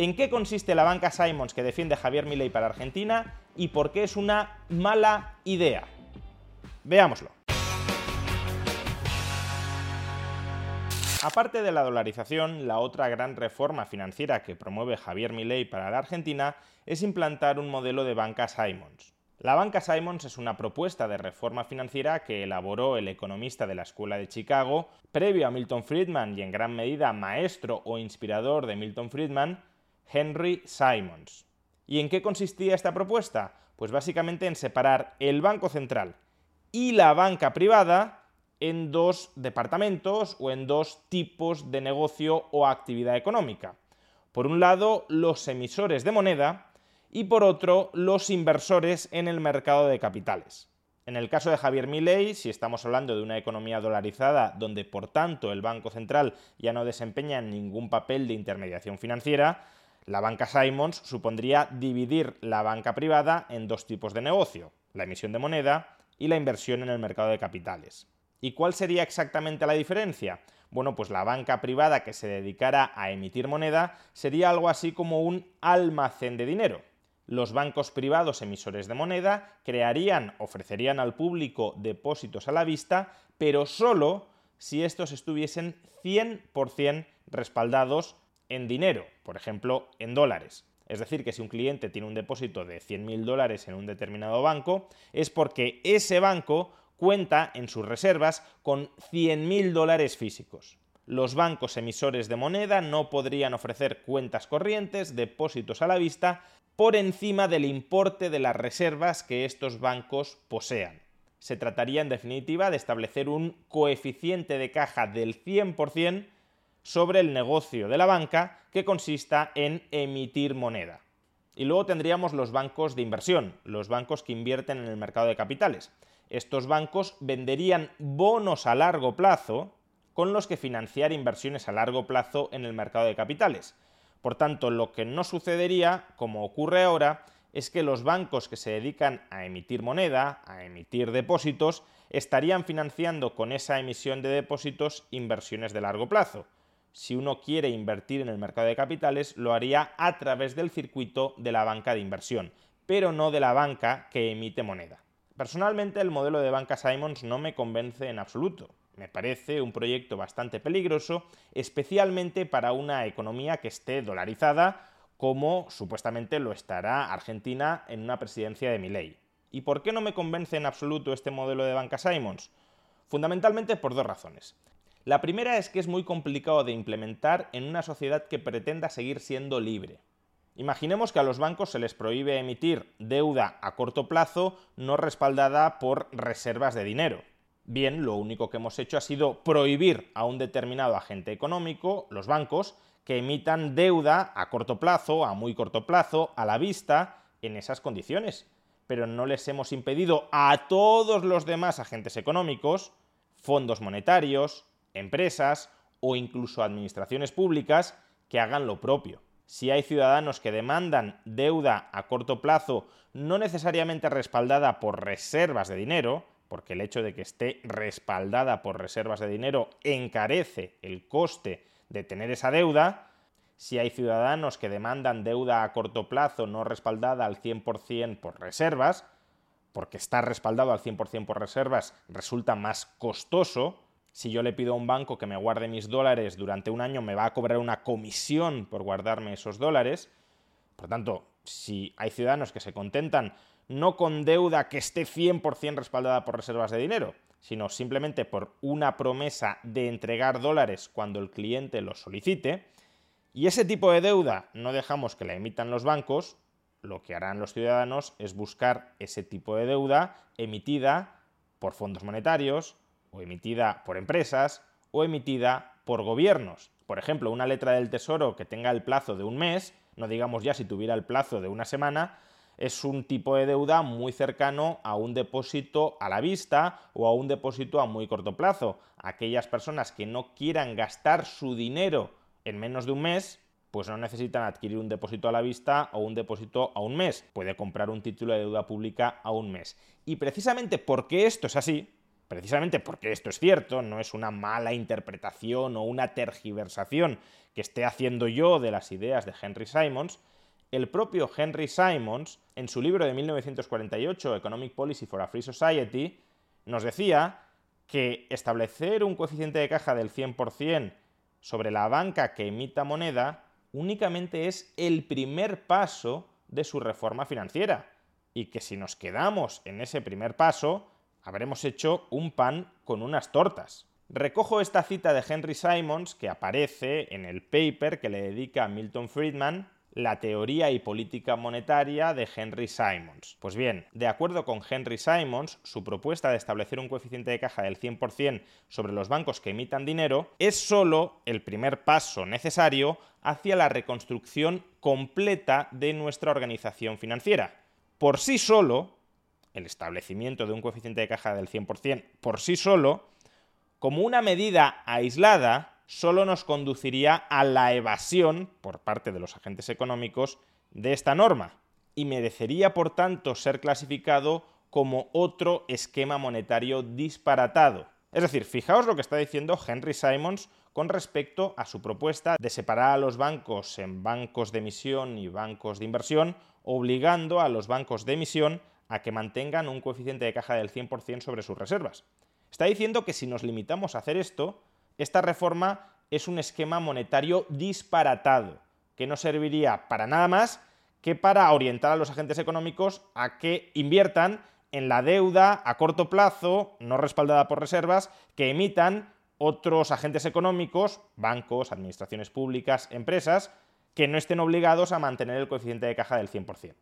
¿En qué consiste la banca Simons que defiende Javier Milei para Argentina y por qué es una mala idea? Veámoslo. Aparte de la dolarización, la otra gran reforma financiera que promueve Javier Milei para la Argentina es implantar un modelo de banca Simons. La banca Simons es una propuesta de reforma financiera que elaboró el economista de la Escuela de Chicago, previo a Milton Friedman y en gran medida maestro o inspirador de Milton Friedman, Henry Simons. ¿Y en qué consistía esta propuesta? Pues básicamente en separar el Banco Central y la banca privada en dos departamentos o en dos tipos de negocio o actividad económica. Por un lado, los emisores de moneda y por otro, los inversores en el mercado de capitales. En el caso de Javier Milei, si estamos hablando de una economía dolarizada donde por tanto el Banco Central ya no desempeña ningún papel de intermediación financiera, la banca Simons supondría dividir la banca privada en dos tipos de negocio, la emisión de moneda y la inversión en el mercado de capitales. ¿Y cuál sería exactamente la diferencia? Bueno, pues la banca privada que se dedicara a emitir moneda sería algo así como un almacén de dinero. Los bancos privados emisores de moneda crearían, ofrecerían al público depósitos a la vista, pero solo si estos estuviesen 100% respaldados en dinero, por ejemplo, en dólares. Es decir, que si un cliente tiene un depósito de 100.000 dólares en un determinado banco, es porque ese banco cuenta en sus reservas con 100.000 dólares físicos. Los bancos emisores de moneda no podrían ofrecer cuentas corrientes, depósitos a la vista, por encima del importe de las reservas que estos bancos posean. Se trataría en definitiva de establecer un coeficiente de caja del 100% sobre el negocio de la banca que consista en emitir moneda. Y luego tendríamos los bancos de inversión, los bancos que invierten en el mercado de capitales estos bancos venderían bonos a largo plazo con los que financiar inversiones a largo plazo en el mercado de capitales. Por tanto, lo que no sucedería, como ocurre ahora, es que los bancos que se dedican a emitir moneda, a emitir depósitos, estarían financiando con esa emisión de depósitos inversiones de largo plazo. Si uno quiere invertir en el mercado de capitales, lo haría a través del circuito de la banca de inversión, pero no de la banca que emite moneda. Personalmente el modelo de banca Simons no me convence en absoluto. Me parece un proyecto bastante peligroso, especialmente para una economía que esté dolarizada, como supuestamente lo estará Argentina en una presidencia de Milei. ¿Y por qué no me convence en absoluto este modelo de banca Simons? Fundamentalmente por dos razones. La primera es que es muy complicado de implementar en una sociedad que pretenda seguir siendo libre. Imaginemos que a los bancos se les prohíbe emitir deuda a corto plazo no respaldada por reservas de dinero. Bien, lo único que hemos hecho ha sido prohibir a un determinado agente económico, los bancos, que emitan deuda a corto plazo, a muy corto plazo, a la vista, en esas condiciones. Pero no les hemos impedido a todos los demás agentes económicos, fondos monetarios, empresas o incluso administraciones públicas que hagan lo propio. Si hay ciudadanos que demandan deuda a corto plazo no necesariamente respaldada por reservas de dinero, porque el hecho de que esté respaldada por reservas de dinero encarece el coste de tener esa deuda, si hay ciudadanos que demandan deuda a corto plazo no respaldada al 100% por reservas, porque estar respaldado al 100% por reservas resulta más costoso, si yo le pido a un banco que me guarde mis dólares durante un año, me va a cobrar una comisión por guardarme esos dólares. Por tanto, si hay ciudadanos que se contentan no con deuda que esté 100% respaldada por reservas de dinero, sino simplemente por una promesa de entregar dólares cuando el cliente los solicite, y ese tipo de deuda no dejamos que la emitan los bancos, lo que harán los ciudadanos es buscar ese tipo de deuda emitida por fondos monetarios, o emitida por empresas o emitida por gobiernos. Por ejemplo, una letra del Tesoro que tenga el plazo de un mes, no digamos ya si tuviera el plazo de una semana, es un tipo de deuda muy cercano a un depósito a la vista o a un depósito a muy corto plazo. Aquellas personas que no quieran gastar su dinero en menos de un mes, pues no necesitan adquirir un depósito a la vista o un depósito a un mes. Puede comprar un título de deuda pública a un mes. Y precisamente porque esto es así, precisamente porque esto es cierto, no es una mala interpretación o una tergiversación que esté haciendo yo de las ideas de Henry Simons, el propio Henry Simons, en su libro de 1948, Economic Policy for a Free Society, nos decía que establecer un coeficiente de caja del 100% sobre la banca que emita moneda únicamente es el primer paso de su reforma financiera y que si nos quedamos en ese primer paso, habremos hecho un pan con unas tortas. Recojo esta cita de Henry Simons que aparece en el paper que le dedica a Milton Friedman la teoría y política monetaria de Henry Simons. Pues bien, de acuerdo con Henry Simons, su propuesta de establecer un coeficiente de caja del 100% sobre los bancos que emitan dinero es solo el primer paso necesario hacia la reconstrucción completa de nuestra organización financiera. Por sí solo, el establecimiento de un coeficiente de caja del 100% por sí solo, como una medida aislada, solo nos conduciría a la evasión por parte de los agentes económicos de esta norma y merecería, por tanto, ser clasificado como otro esquema monetario disparatado. Es decir, fijaos lo que está diciendo Henry Simons con respecto a su propuesta de separar a los bancos en bancos de emisión y bancos de inversión, obligando a los bancos de emisión a que mantengan un coeficiente de caja del 100% sobre sus reservas. Está diciendo que si nos limitamos a hacer esto, esta reforma es un esquema monetario disparatado, que no serviría para nada más que para orientar a los agentes económicos a que inviertan en la deuda a corto plazo, no respaldada por reservas, que emitan otros agentes económicos, bancos, administraciones públicas, empresas, que no estén obligados a mantener el coeficiente de caja del 100%.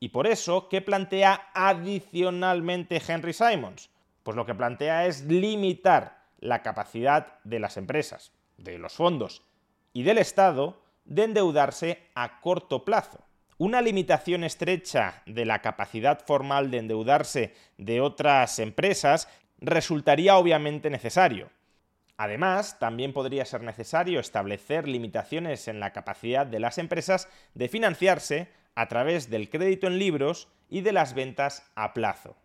Y por eso, ¿qué plantea adicionalmente Henry Simons? Pues lo que plantea es limitar la capacidad de las empresas, de los fondos y del Estado de endeudarse a corto plazo. Una limitación estrecha de la capacidad formal de endeudarse de otras empresas resultaría obviamente necesario. Además, también podría ser necesario establecer limitaciones en la capacidad de las empresas de financiarse a través del crédito en libros y de las ventas a plazo.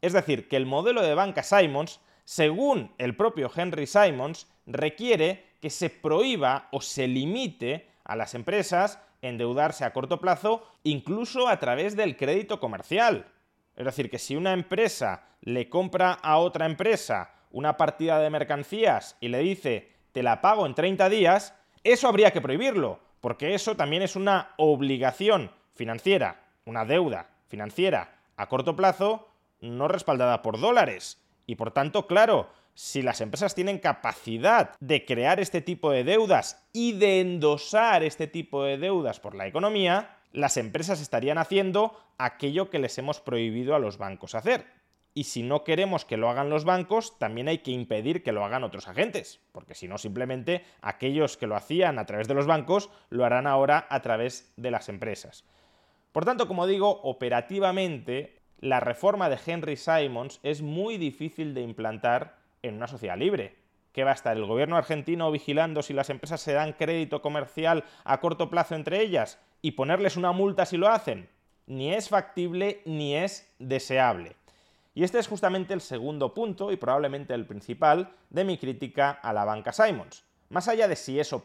Es decir, que el modelo de banca Simons según el propio Henry Simons, requiere que se prohíba o se limite a las empresas endeudarse a corto plazo, incluso a través del crédito comercial. Es decir, que si una empresa le compra a otra empresa una partida de mercancías y le dice te la pago en 30 días, eso habría que prohibirlo, porque eso también es una obligación financiera, una deuda financiera a corto plazo no respaldada por dólares. Y por tanto, claro, si las empresas tienen capacidad de crear este tipo de deudas y de endosar este tipo de deudas por la economía, las empresas estarían haciendo aquello que les hemos prohibido a los bancos hacer. Y si no queremos que lo hagan los bancos, también hay que impedir que lo hagan otros agentes, porque si no, simplemente aquellos que lo hacían a través de los bancos lo harán ahora a través de las empresas. Por tanto, como digo, operativamente la reforma de Henry Simons es muy difícil de implantar en una sociedad libre. ¿Qué va a estar el gobierno argentino vigilando si las empresas se dan crédito comercial a corto plazo entre ellas y ponerles una multa si lo hacen? Ni es factible ni es deseable. Y este es justamente el segundo punto y probablemente el principal de mi crítica a la banca Simons. Más allá de si eso.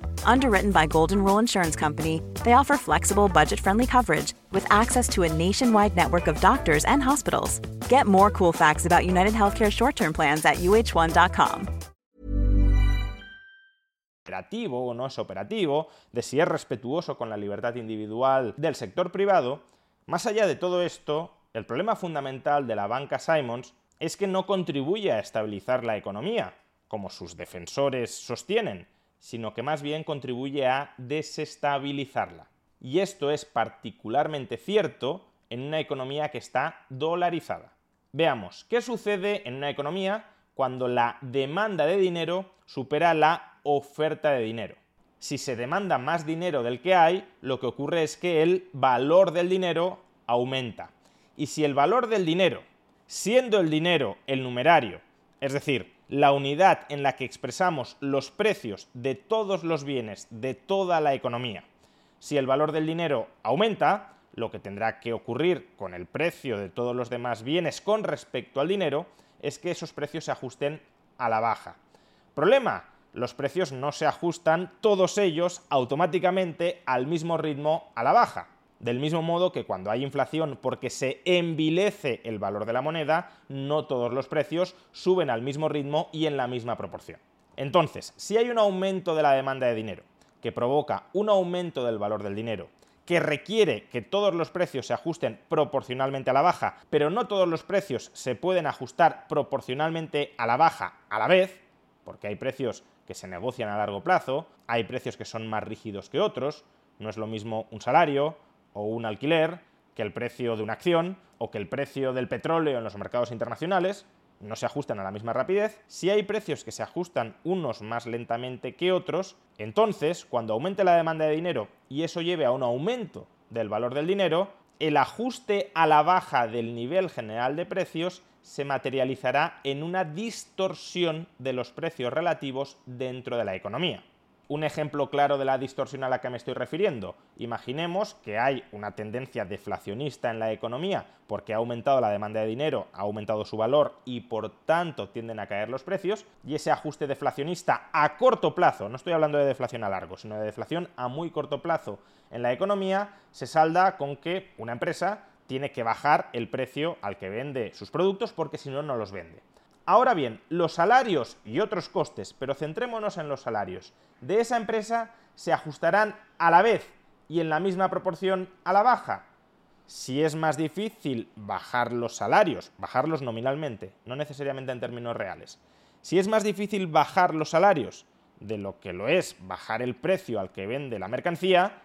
Underwritten by Golden Rule Insurance Company, they offer flexible, budget friendly coverage with access to a nationwide network of doctors and hospitals. Get more cool facts about United Healthcare short term plans at uh1.com. Operativo o no es operativo, de si es respetuoso con la libertad individual del sector privado, más allá de todo esto, el problema fundamental de la banca Simons es que no contribuye a estabilizar la economía, como sus defensores sostienen, sino que más bien contribuye a desestabilizarla. Y esto es particularmente cierto en una economía que está dolarizada. Veamos, ¿qué sucede en una economía cuando la demanda de dinero supera la oferta de dinero? Si se demanda más dinero del que hay, lo que ocurre es que el valor del dinero aumenta. Y si el valor del dinero, siendo el dinero el numerario, es decir, la unidad en la que expresamos los precios de todos los bienes de toda la economía, si el valor del dinero aumenta, lo que tendrá que ocurrir con el precio de todos los demás bienes con respecto al dinero es que esos precios se ajusten a la baja. Problema, los precios no se ajustan todos ellos automáticamente al mismo ritmo a la baja. Del mismo modo que cuando hay inflación porque se envilece el valor de la moneda, no todos los precios suben al mismo ritmo y en la misma proporción. Entonces, si hay un aumento de la demanda de dinero que provoca un aumento del valor del dinero, que requiere que todos los precios se ajusten proporcionalmente a la baja, pero no todos los precios se pueden ajustar proporcionalmente a la baja a la vez, porque hay precios que se negocian a largo plazo, hay precios que son más rígidos que otros, no es lo mismo un salario, o un alquiler que el precio de una acción o que el precio del petróleo en los mercados internacionales no se ajustan a la misma rapidez, si hay precios que se ajustan unos más lentamente que otros, entonces, cuando aumente la demanda de dinero y eso lleve a un aumento del valor del dinero, el ajuste a la baja del nivel general de precios se materializará en una distorsión de los precios relativos dentro de la economía. Un ejemplo claro de la distorsión a la que me estoy refiriendo. Imaginemos que hay una tendencia deflacionista en la economía porque ha aumentado la demanda de dinero, ha aumentado su valor y por tanto tienden a caer los precios y ese ajuste deflacionista a corto plazo, no estoy hablando de deflación a largo, sino de deflación a muy corto plazo en la economía, se salda con que una empresa tiene que bajar el precio al que vende sus productos porque si no, no los vende. Ahora bien, los salarios y otros costes, pero centrémonos en los salarios, de esa empresa se ajustarán a la vez y en la misma proporción a la baja. Si es más difícil bajar los salarios, bajarlos nominalmente, no necesariamente en términos reales, si es más difícil bajar los salarios de lo que lo es bajar el precio al que vende la mercancía,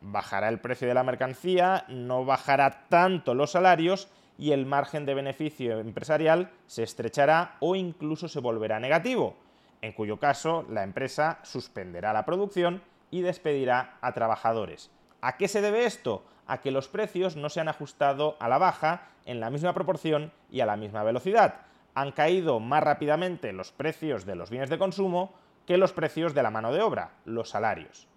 bajará el precio de la mercancía, no bajará tanto los salarios y el margen de beneficio empresarial se estrechará o incluso se volverá negativo, en cuyo caso la empresa suspenderá la producción y despedirá a trabajadores. ¿A qué se debe esto? A que los precios no se han ajustado a la baja en la misma proporción y a la misma velocidad. Han caído más rápidamente los precios de los bienes de consumo que los precios de la mano de obra, los salarios.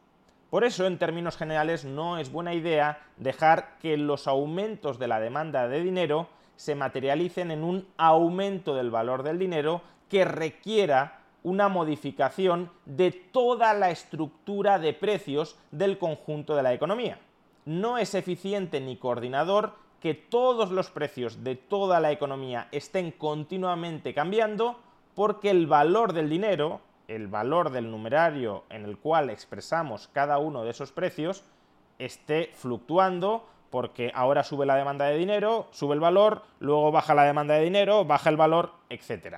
Por eso, en términos generales, no es buena idea dejar que los aumentos de la demanda de dinero se materialicen en un aumento del valor del dinero que requiera una modificación de toda la estructura de precios del conjunto de la economía. No es eficiente ni coordinador que todos los precios de toda la economía estén continuamente cambiando porque el valor del dinero, el valor del numerario en el cual expresamos cada uno de esos precios esté fluctuando porque ahora sube la demanda de dinero, sube el valor, luego baja la demanda de dinero, baja el valor, etc.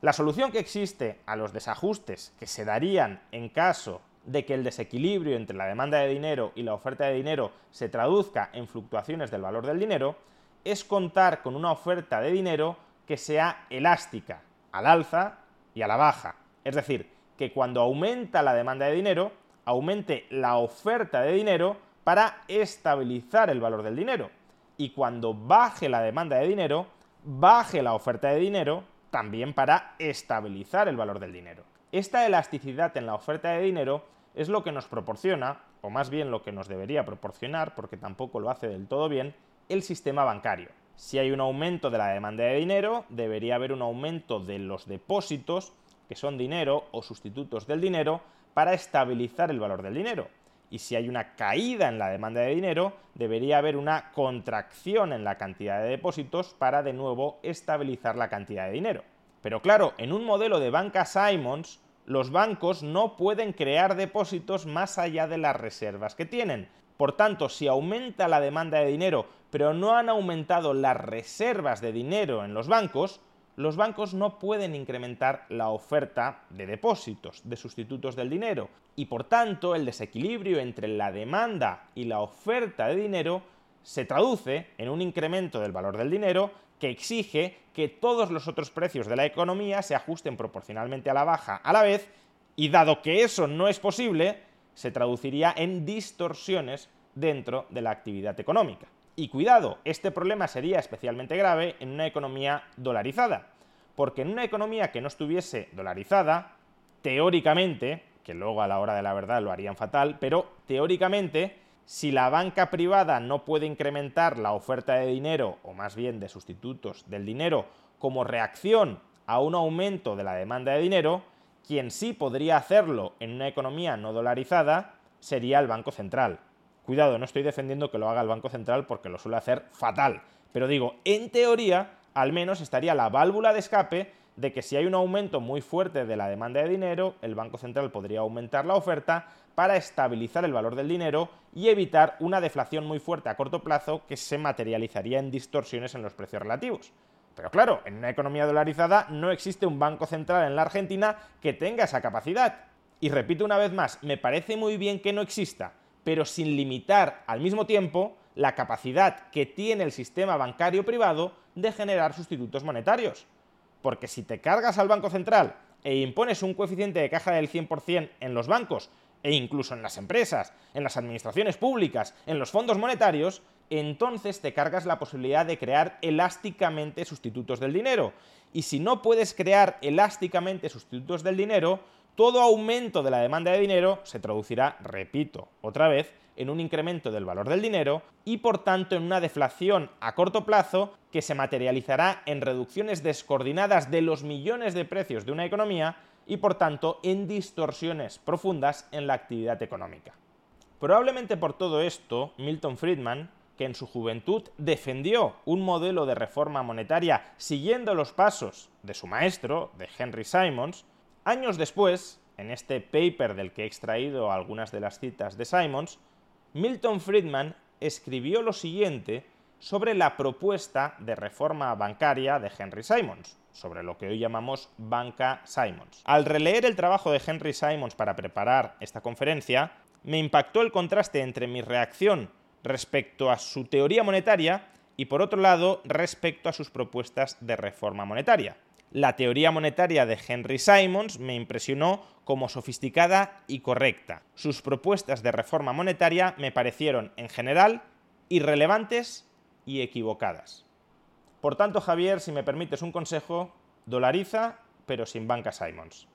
La solución que existe a los desajustes que se darían en caso de que el desequilibrio entre la demanda de dinero y la oferta de dinero se traduzca en fluctuaciones del valor del dinero es contar con una oferta de dinero que sea elástica, al alza y a la baja. Es decir, que cuando aumenta la demanda de dinero, aumente la oferta de dinero para estabilizar el valor del dinero. Y cuando baje la demanda de dinero, baje la oferta de dinero también para estabilizar el valor del dinero. Esta elasticidad en la oferta de dinero es lo que nos proporciona, o más bien lo que nos debería proporcionar, porque tampoco lo hace del todo bien, el sistema bancario. Si hay un aumento de la demanda de dinero, debería haber un aumento de los depósitos, que son dinero o sustitutos del dinero, para estabilizar el valor del dinero. Y si hay una caída en la demanda de dinero, debería haber una contracción en la cantidad de depósitos para de nuevo estabilizar la cantidad de dinero. Pero claro, en un modelo de banca Simons, los bancos no pueden crear depósitos más allá de las reservas que tienen. Por tanto, si aumenta la demanda de dinero, pero no han aumentado las reservas de dinero en los bancos, los bancos no pueden incrementar la oferta de depósitos, de sustitutos del dinero, y por tanto el desequilibrio entre la demanda y la oferta de dinero se traduce en un incremento del valor del dinero que exige que todos los otros precios de la economía se ajusten proporcionalmente a la baja a la vez, y dado que eso no es posible, se traduciría en distorsiones dentro de la actividad económica. Y cuidado, este problema sería especialmente grave en una economía dolarizada, porque en una economía que no estuviese dolarizada, teóricamente, que luego a la hora de la verdad lo harían fatal, pero teóricamente, si la banca privada no puede incrementar la oferta de dinero, o más bien de sustitutos del dinero, como reacción a un aumento de la demanda de dinero, quien sí podría hacerlo en una economía no dolarizada sería el Banco Central. Cuidado, no estoy defendiendo que lo haga el Banco Central porque lo suele hacer fatal, pero digo, en teoría, al menos estaría la válvula de escape de que si hay un aumento muy fuerte de la demanda de dinero, el Banco Central podría aumentar la oferta para estabilizar el valor del dinero y evitar una deflación muy fuerte a corto plazo que se materializaría en distorsiones en los precios relativos. Pero claro, en una economía dolarizada no existe un banco central en la Argentina que tenga esa capacidad. Y repito una vez más, me parece muy bien que no exista, pero sin limitar al mismo tiempo la capacidad que tiene el sistema bancario privado de generar sustitutos monetarios. Porque si te cargas al Banco Central e impones un coeficiente de caja del 100% en los bancos e incluso en las empresas, en las administraciones públicas, en los fondos monetarios, entonces te cargas la posibilidad de crear elásticamente sustitutos del dinero. Y si no puedes crear elásticamente sustitutos del dinero, todo aumento de la demanda de dinero se traducirá, repito, otra vez, en un incremento del valor del dinero y por tanto en una deflación a corto plazo que se materializará en reducciones descoordinadas de los millones de precios de una economía y por tanto en distorsiones profundas en la actividad económica. Probablemente por todo esto, Milton Friedman, que en su juventud defendió un modelo de reforma monetaria siguiendo los pasos de su maestro, de Henry Simons, Años después, en este paper del que he extraído algunas de las citas de Simons, Milton Friedman escribió lo siguiente sobre la propuesta de reforma bancaria de Henry Simons, sobre lo que hoy llamamos banca Simons. Al releer el trabajo de Henry Simons para preparar esta conferencia, me impactó el contraste entre mi reacción respecto a su teoría monetaria y por otro lado respecto a sus propuestas de reforma monetaria. La teoría monetaria de Henry Simons me impresionó como sofisticada y correcta. Sus propuestas de reforma monetaria me parecieron, en general, irrelevantes y equivocadas. Por tanto, Javier, si me permites un consejo, dolariza, pero sin banca Simons.